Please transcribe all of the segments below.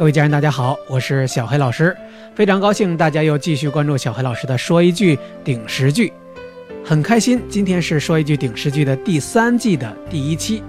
各位家人，大家好，我是小黑老师，非常高兴大家又继续关注小黑老师的说一句顶十句，很开心，今天是说一句顶十句的第三季的第一期。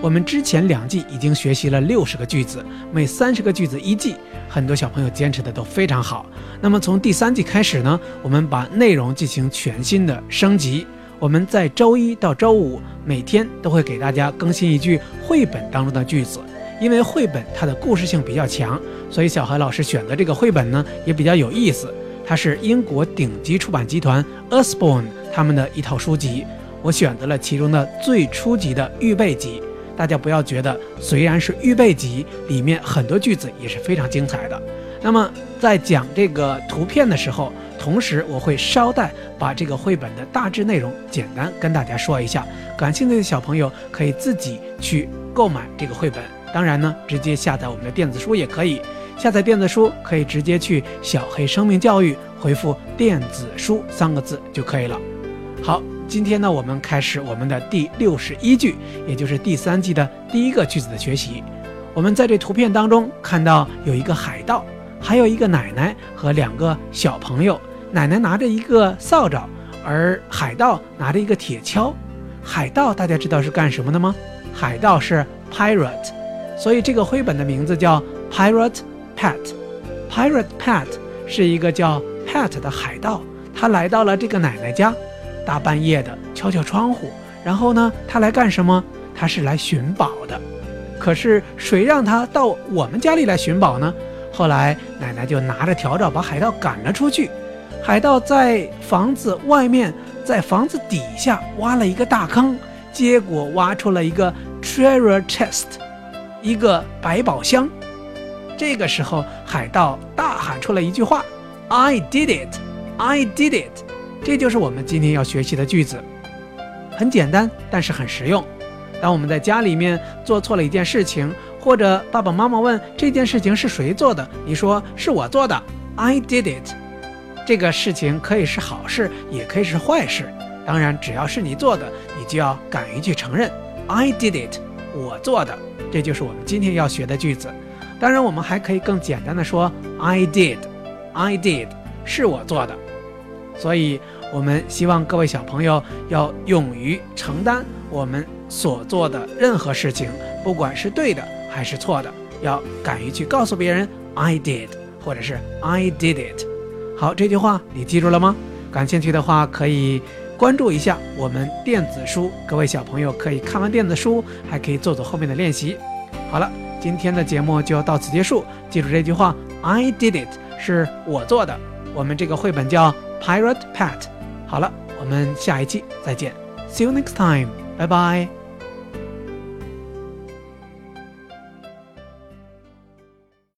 我们之前两季已经学习了六十个句子，每三十个句子一季，很多小朋友坚持的都非常好。那么从第三季开始呢，我们把内容进行全新的升级。我们在周一到周五每天都会给大家更新一句绘本当中的句子，因为绘本它的故事性比较强，所以小何老师选择这个绘本呢也比较有意思。它是英国顶级出版集团 Usborne 他们的一套书籍，我选择了其中的最初级的预备集。大家不要觉得，虽然是预备集，里面很多句子也是非常精彩的。那么在讲这个图片的时候，同时我会捎带把这个绘本的大致内容简单跟大家说一下。感兴趣的小朋友可以自己去购买这个绘本，当然呢，直接下载我们的电子书也可以。下载电子书可以直接去“小黑生命教育”回复“电子书”三个字就可以了。好。今天呢，我们开始我们的第六十一句，也就是第三季的第一个句子的学习。我们在这图片当中看到有一个海盗，还有一个奶奶和两个小朋友。奶奶拿着一个扫帚，而海盗拿着一个铁锹。海盗大家知道是干什么的吗？海盗是 pirate，所以这个绘本的名字叫 Pirate Pat。Pirate Pat 是一个叫 Pat 的海盗，他来到了这个奶奶家。大半夜的敲敲窗户，然后呢，他来干什么？他是来寻宝的。可是谁让他到我们家里来寻宝呢？后来奶奶就拿着笤帚把海盗赶了出去。海盗在房子外面，在房子底下挖了一个大坑，结果挖出了一个 treasure chest，一个百宝箱。这个时候，海盗大喊出了一句话：“I did it! I did it!” 这就是我们今天要学习的句子，很简单，但是很实用。当我们在家里面做错了一件事情，或者爸爸妈妈问这件事情是谁做的，你说是我做的，I did it。这个事情可以是好事，也可以是坏事。当然，只要是你做的，你就要敢于去承认，I did it，我做的。这就是我们今天要学的句子。当然，我们还可以更简单的说，I did，I did，是我做的。所以，我们希望各位小朋友要勇于承担我们所做的任何事情，不管是对的还是错的，要敢于去告诉别人 “I did” 或者是 “I did it”。好，这句话你记住了吗？感兴趣的话可以关注一下我们电子书，各位小朋友可以看完电子书，还可以做做后面的练习。好了，今天的节目就到此结束。记住这句话：“I did it” 是我做的。我们这个绘本叫。Pirate Pat，好了，我们下一期再见，See you next time，拜拜。